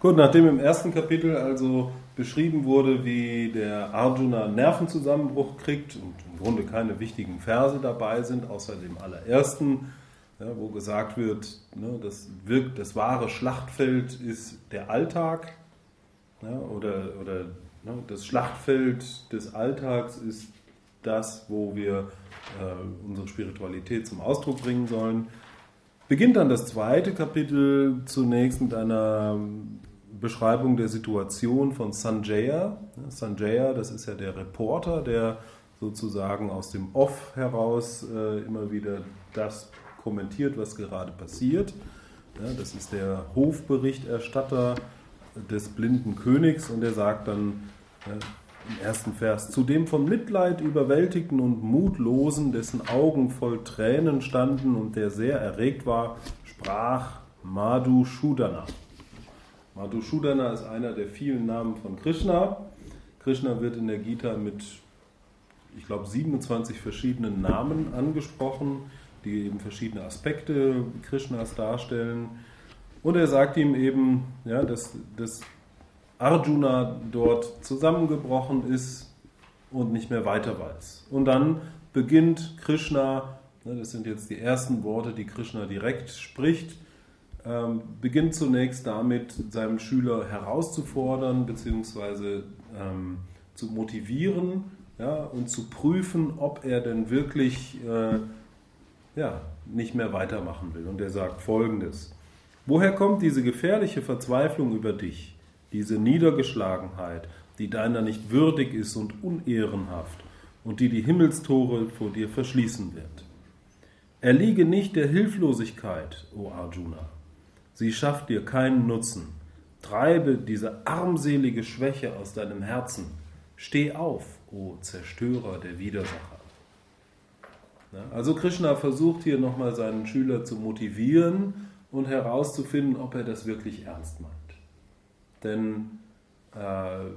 Gut, nachdem im ersten Kapitel also beschrieben wurde, wie der Arjuna Nervenzusammenbruch kriegt und im Grunde keine wichtigen Verse dabei sind, außer dem allerersten, ja, wo gesagt wird, ne, das, wirkt, das wahre Schlachtfeld ist der Alltag ja, oder, oder ne, das Schlachtfeld des Alltags ist das, wo wir äh, unsere Spiritualität zum Ausdruck bringen sollen. Beginnt dann das zweite Kapitel zunächst mit einer Beschreibung der Situation von Sanjaya. Sanjaya, das ist ja der Reporter, der sozusagen aus dem Off heraus äh, immer wieder das kommentiert, was gerade passiert. Ja, das ist der Hofberichterstatter des blinden Königs und er sagt dann äh, im ersten Vers, zu dem von Mitleid überwältigten und Mutlosen, dessen Augen voll Tränen standen und der sehr erregt war, sprach Madhu Shudana. Madhusudana ist einer der vielen Namen von Krishna. Krishna wird in der Gita mit, ich glaube, 27 verschiedenen Namen angesprochen, die eben verschiedene Aspekte Krishnas darstellen. Und er sagt ihm eben, ja, dass, dass Arjuna dort zusammengebrochen ist und nicht mehr weiter weiß. Und dann beginnt Krishna, ne, das sind jetzt die ersten Worte, die Krishna direkt spricht, ähm, beginnt zunächst damit, seinem Schüler herauszufordern bzw. Ähm, zu motivieren ja, und zu prüfen, ob er denn wirklich äh, ja, nicht mehr weitermachen will. Und er sagt folgendes. Woher kommt diese gefährliche Verzweiflung über dich, diese Niedergeschlagenheit, die deiner nicht würdig ist und unehrenhaft und die die Himmelstore vor dir verschließen wird? Erliege nicht der Hilflosigkeit, o Arjuna. Sie schafft dir keinen Nutzen. Treibe diese armselige Schwäche aus deinem Herzen. Steh auf, o Zerstörer der Widersacher. Also Krishna versucht hier nochmal seinen Schüler zu motivieren und herauszufinden, ob er das wirklich ernst meint. Denn äh,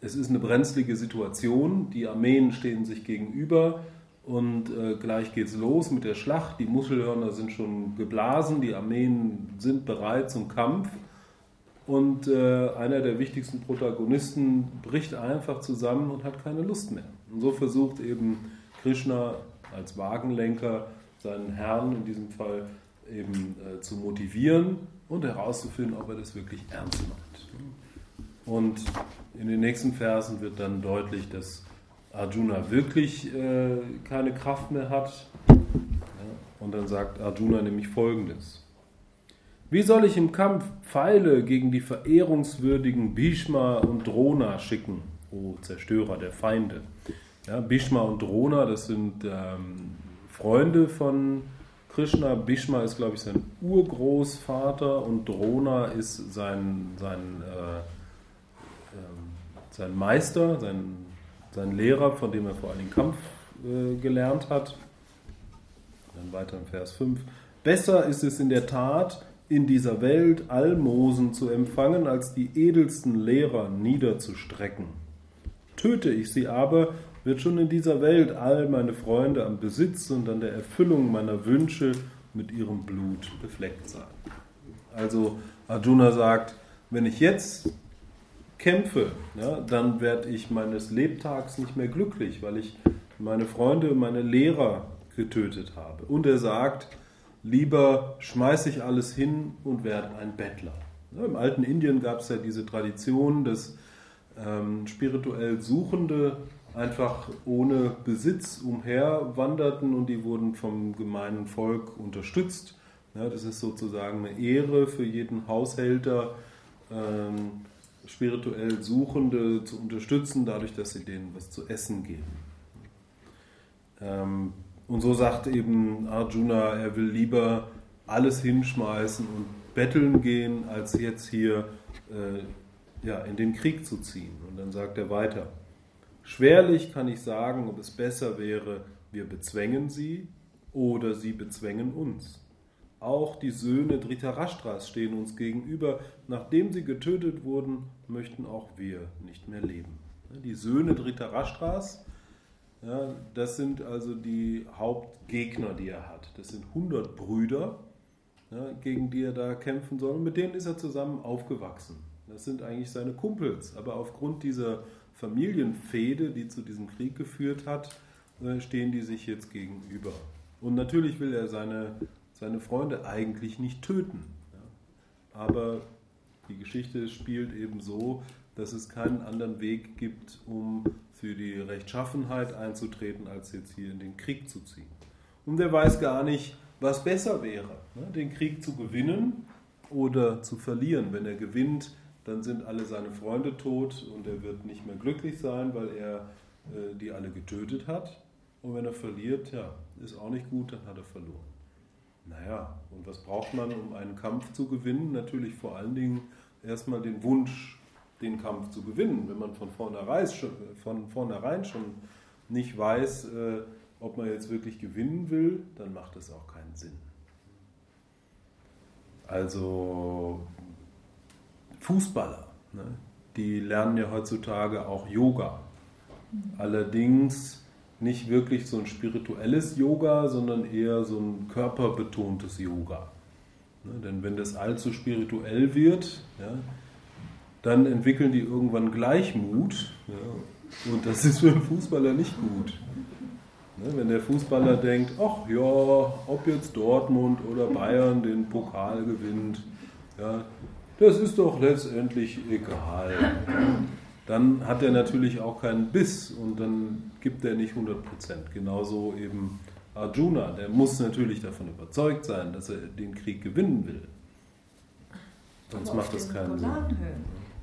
es ist eine brenzlige Situation, die Armeen stehen sich gegenüber, und äh, gleich geht's los mit der Schlacht. Die Muschelhörner sind schon geblasen, die Armeen sind bereit zum Kampf. Und äh, einer der wichtigsten Protagonisten bricht einfach zusammen und hat keine Lust mehr. Und so versucht eben Krishna als Wagenlenker seinen Herrn in diesem Fall eben äh, zu motivieren und herauszufinden, ob er das wirklich ernst meint. Und in den nächsten Versen wird dann deutlich, dass Arjuna wirklich äh, keine Kraft mehr hat. Ja, und dann sagt Arjuna nämlich folgendes. Wie soll ich im Kampf Pfeile gegen die verehrungswürdigen Bhishma und Drona schicken, o Zerstörer der Feinde? Ja, Bhishma und Drona, das sind ähm, Freunde von Krishna. Bhishma ist, glaube ich, sein Urgroßvater und Drona ist sein, sein, äh, äh, sein Meister, sein sein Lehrer, von dem er vor allem Kampf äh, gelernt hat. Dann weiter im Vers 5. Besser ist es in der Tat, in dieser Welt Almosen zu empfangen, als die edelsten Lehrer niederzustrecken. Töte ich sie aber, wird schon in dieser Welt all meine Freunde am Besitz und an der Erfüllung meiner Wünsche mit ihrem Blut befleckt sein. Also Arjuna sagt, wenn ich jetzt kämpfe, ja, dann werde ich meines Lebtags nicht mehr glücklich, weil ich meine Freunde, meine Lehrer getötet habe. Und er sagt, lieber schmeiße ich alles hin und werde ein Bettler. Ja, Im alten Indien gab es ja diese Tradition, dass ähm, spirituell Suchende einfach ohne Besitz umherwanderten und die wurden vom gemeinen Volk unterstützt. Ja, das ist sozusagen eine Ehre für jeden Haushälter. Ähm, spirituell Suchende zu unterstützen, dadurch, dass sie denen was zu essen geben. Ähm, und so sagt eben Arjuna, er will lieber alles hinschmeißen und betteln gehen, als jetzt hier äh, ja, in den Krieg zu ziehen. Und dann sagt er weiter, schwerlich kann ich sagen, ob es besser wäre, wir bezwängen sie oder sie bezwängen uns. Auch die Söhne Dhritarashtras stehen uns gegenüber. Nachdem sie getötet wurden, möchten auch wir nicht mehr leben. Die Söhne Dhritarashtras, ja, das sind also die Hauptgegner, die er hat. Das sind 100 Brüder. ja, gegen die er da kämpfen soll. Und mit denen ist er zusammen aufgewachsen. Das sind eigentlich seine Kumpels. Aber aufgrund dieser Familienfehde, die zu diesem Krieg geführt hat, äh, stehen die sich jetzt gegenüber. Und natürlich will er seine, seine Freunde eigentlich nicht töten. Ja. Aber die Geschichte spielt eben so, dass es keinen anderen Weg gibt, um für die Rechtschaffenheit einzutreten, als jetzt hier in den Krieg zu ziehen. Und er weiß gar nicht, was besser wäre, ne? den Krieg zu gewinnen oder zu verlieren. Wenn er gewinnt, dann sind alle seine Freunde tot und er wird nicht mehr glücklich sein, weil er äh, die alle getötet hat. Und wenn er verliert, ja, ist auch nicht gut, dann hat er verloren. Naja, und was braucht man, um einen Kampf zu gewinnen? Natürlich vor allen Dingen erstmal den Wunsch, den Kampf zu gewinnen. Wenn man von vornherein schon, von vornherein schon nicht weiß, äh, ob man jetzt wirklich gewinnen will, dann macht das auch keinen Sinn. Also Fußballer, ne, die lernen ja heutzutage auch Yoga. Allerdings nicht wirklich so ein spirituelles Yoga, sondern eher so ein körperbetontes Yoga. Ne, denn wenn das allzu spirituell wird, ja, dann entwickeln die irgendwann Gleichmut. Ja, und das ist für einen Fußballer nicht gut. Ne, wenn der Fußballer denkt, ach ja, ob jetzt Dortmund oder Bayern den Pokal gewinnt, ja, das ist doch letztendlich egal. Dann hat er natürlich auch keinen Biss und dann gibt er nicht 100 Prozent. Genauso eben Arjuna, der muss natürlich davon überzeugt sein, dass er den Krieg gewinnen will. Sonst macht das keinen Sinn.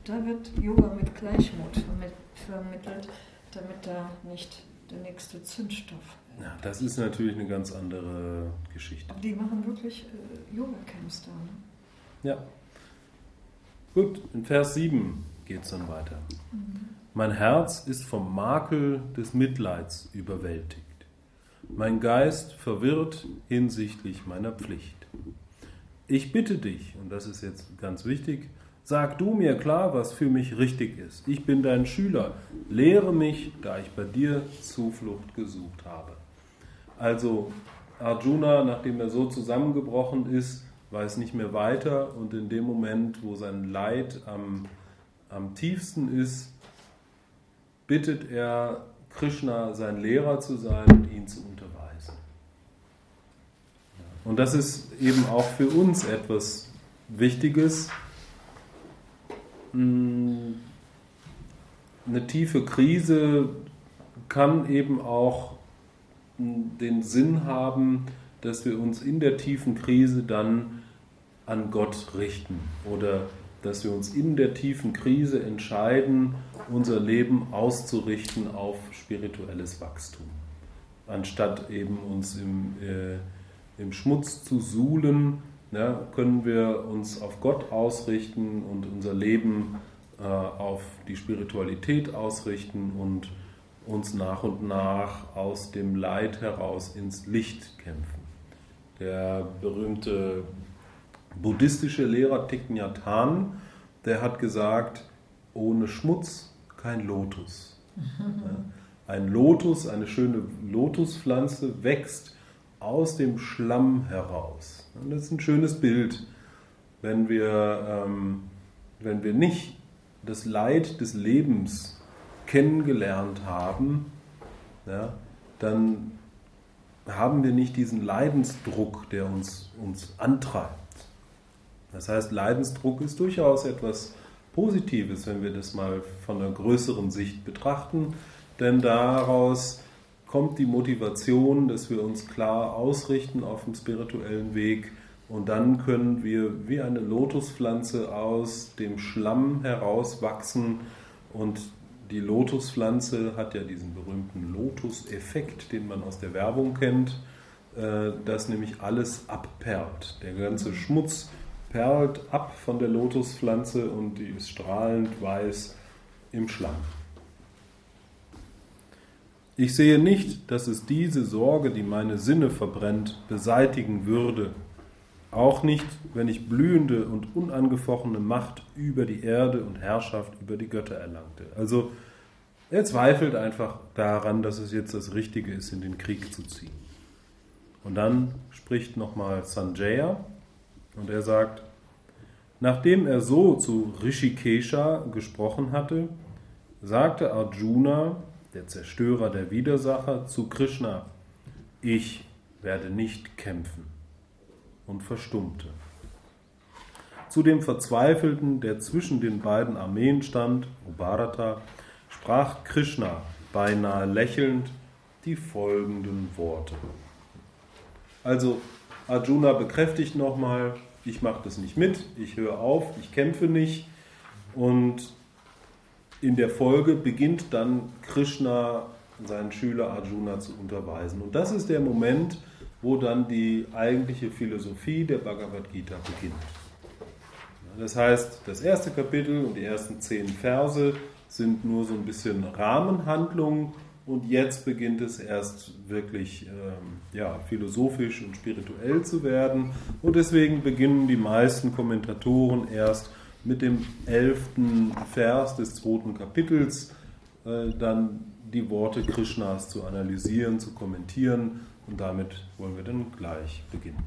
Da wird Yoga mit Gleichmut vermittelt, damit da nicht der nächste Zündstoff. Ja, das ist natürlich eine ganz andere Geschichte. Die machen wirklich äh, Yoga-Camps da. Ne? Ja. Gut, in Vers 7 geht es dann weiter. Mein Herz ist vom Makel des Mitleids überwältigt. Mein Geist verwirrt hinsichtlich meiner Pflicht. Ich bitte dich, und das ist jetzt ganz wichtig, Sag du mir klar, was für mich richtig ist. Ich bin dein Schüler. Lehre mich, da ich bei dir Zuflucht gesucht habe. Also Arjuna, nachdem er so zusammengebrochen ist, weiß nicht mehr weiter und in dem Moment, wo sein Leid am, am tiefsten ist, bittet er Krishna, sein Lehrer zu sein und ihn zu unterweisen. Und das ist eben auch für uns etwas Wichtiges, eine tiefe Krise kann eben auch den Sinn haben, dass wir uns in der tiefen Krise dann an Gott richten oder dass wir uns in der tiefen Krise entscheiden, unser Leben auszurichten auf spirituelles Wachstum, anstatt eben uns im, äh, im Schmutz zu suhlen ja, können wir uns auf Gott ausrichten und unser Leben äh, auf die Spiritualität ausrichten und uns nach und nach aus dem Leid heraus ins Licht kämpfen. Der berühmte buddhistische Lehrer Thich Nhat Hanh, der hat gesagt, ohne Schmutz kein Lotus. Ein Lotus, eine schöne Lotuspflanze wächst aus dem Schlamm heraus. Und das ist ein schönes Bild, wenn wir, ähm, wenn wir nicht das Leid des Lebens kennengelernt haben, ja, dann haben wir nicht diesen Leidensdruck, der uns, uns antreibt. Das heißt, Leidensdruck ist durchaus etwas Positives, wenn wir das mal von einer größeren Sicht betrachten, denn daraus kommt die Motivation, dass wir uns klar ausrichten auf dem spirituellen Weg. Und dann können wir wie eine Lotuspflanze aus dem Schlamm herauswachsen. Und die Lotuspflanze hat ja diesen berühmten Lotus-Effekt, den man aus der Werbung kennt, äh, dass nämlich alles abperlt. Der ganze Schmutz perlt ab von der Lotuspflanze und die ist strahlend weiß im Schlamm. Ich sehe nicht, dass es diese Sorge, die meine Sinne verbrennt, beseitigen würde. Auch nicht, wenn ich blühende und unangefochtene Macht über die Erde und Herrschaft über die Götter erlangte. Also er zweifelt einfach daran, dass es jetzt das Richtige ist, in den Krieg zu ziehen. Und dann spricht nochmal Sanjaya Und er sagt, nachdem er so zu Rishikesha gesprochen hatte, sagte Arjuna, der Zerstörer der Widersacher, zu Krishna, ich werde nicht kämpfen und verstummte. Zu dem Verzweifelten, der zwischen den beiden Armeen stand, Bharata, sprach Krishna beinahe lächelnd die folgenden Worte. Also Arjuna bekräftigt nochmal, ich mache das nicht mit, ich höre auf, ich kämpfe nicht und in der Folge beginnt dann Krishna seinen Schüler Arjuna zu unterweisen. Und das ist der Moment, wo dann die eigentliche Philosophie der Bhagavad Gita beginnt. Das heißt, das erste Kapitel und die ersten zehn Verse sind nur so ein bisschen Rahmenhandlungen und jetzt beginnt es erst wirklich ähm, ja, philosophisch und spirituell zu werden. Und deswegen beginnen die meisten Kommentatoren erst mit dem elften Vers des zweiten Kapitels äh, dann die Worte Krishnas zu analysieren, zu kommentieren. Und damit wollen wir dann gleich beginnen.